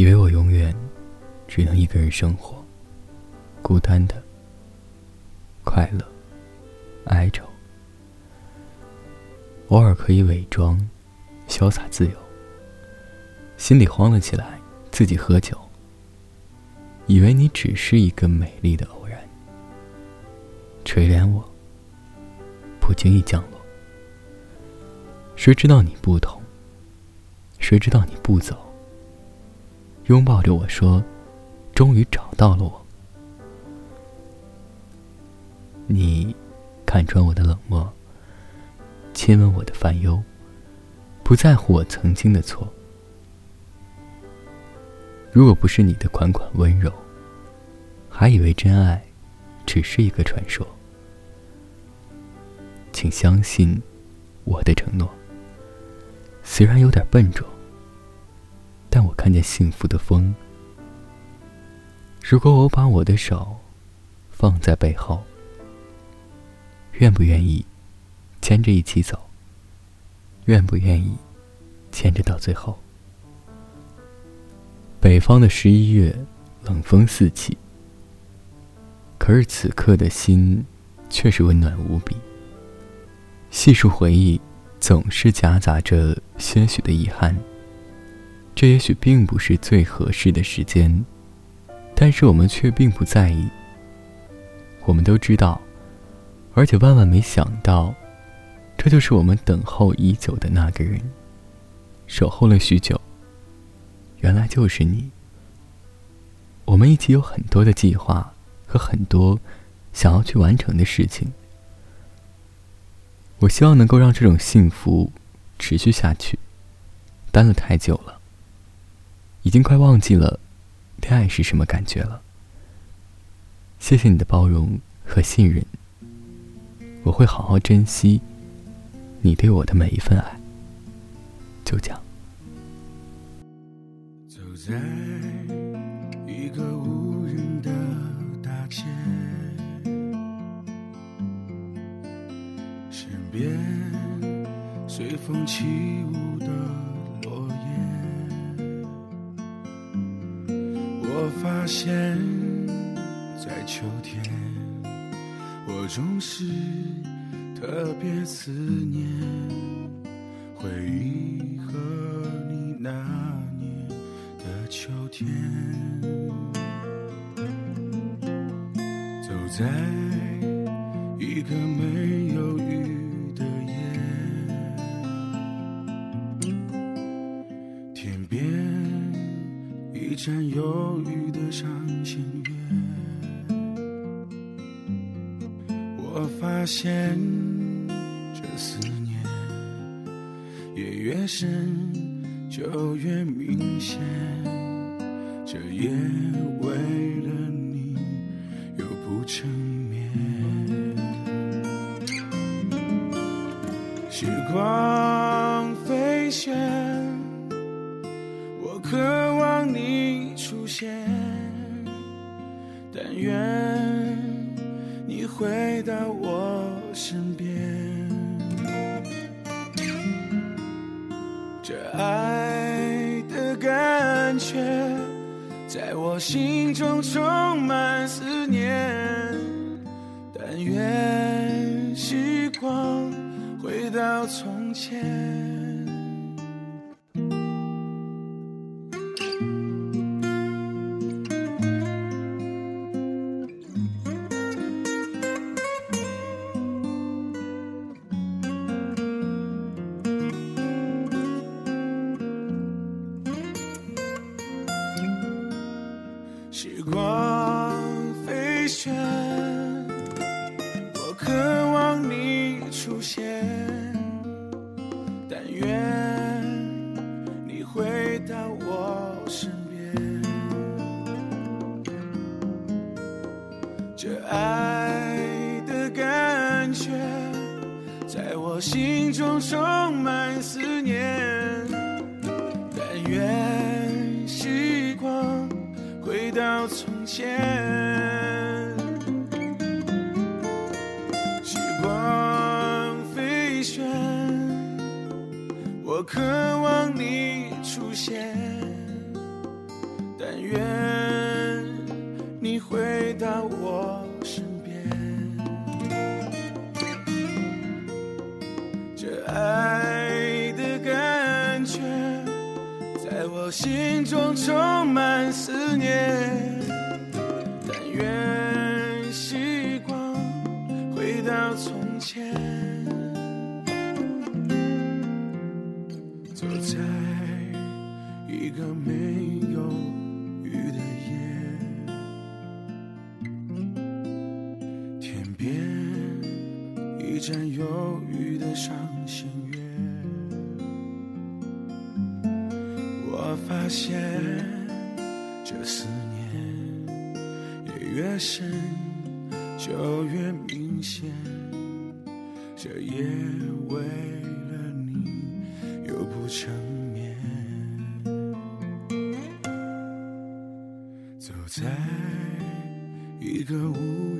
以为我永远只能一个人生活，孤单的，快乐，哀愁，偶尔可以伪装，潇洒自由。心里慌了起来，自己喝酒，以为你只是一个美丽的偶然，垂怜我，不经意降落。谁知道你不同？谁知道你不走？拥抱着我说：“终于找到了我。”你看穿我的冷漠，亲吻我的烦忧，不在乎我曾经的错。如果不是你的款款温柔，还以为真爱只是一个传说。请相信我的承诺，虽然有点笨拙，看见幸福的风。如果我把我的手放在背后，愿不愿意牵着一起走？愿不愿意牵着到最后？北方的十一月，冷风四起。可是此刻的心，却是温暖无比。细数回忆，总是夹杂着些许的遗憾。这也许并不是最合适的时间，但是我们却并不在意。我们都知道，而且万万没想到，这就是我们等候已久的那个人，守候了许久。原来就是你。我们一起有很多的计划和很多想要去完成的事情。我希望能够让这种幸福持续下去。待了太久了，已经快忘记了恋爱是什么感觉了。谢谢你的包容和信任，我会好好珍惜你对我的每一份爱。就这样。在一个无人的大街，身边随风起舞的发现，在秋天，我总是特别思念回忆和你那年的。秋天，走在一个没一盏忧郁的上弦月，我发现这思念也越深就越明显。这夜为了你又不成眠，时光飞旋，我可但愿你回到我身边，这爱的感觉。在我心中充满思念，但愿时光回到从前。时光飞旋，我渴望你出现，但愿你回到我身边。这爱的感觉，在我心中充满思念，但愿。回到从前时光飞旋我渴望你出现但愿你回到我。我心中充满思念。但愿时光回到从前，走在一个没有雨的夜，发现这思念也越深就越明显，这夜为了你又不成眠。走在一个无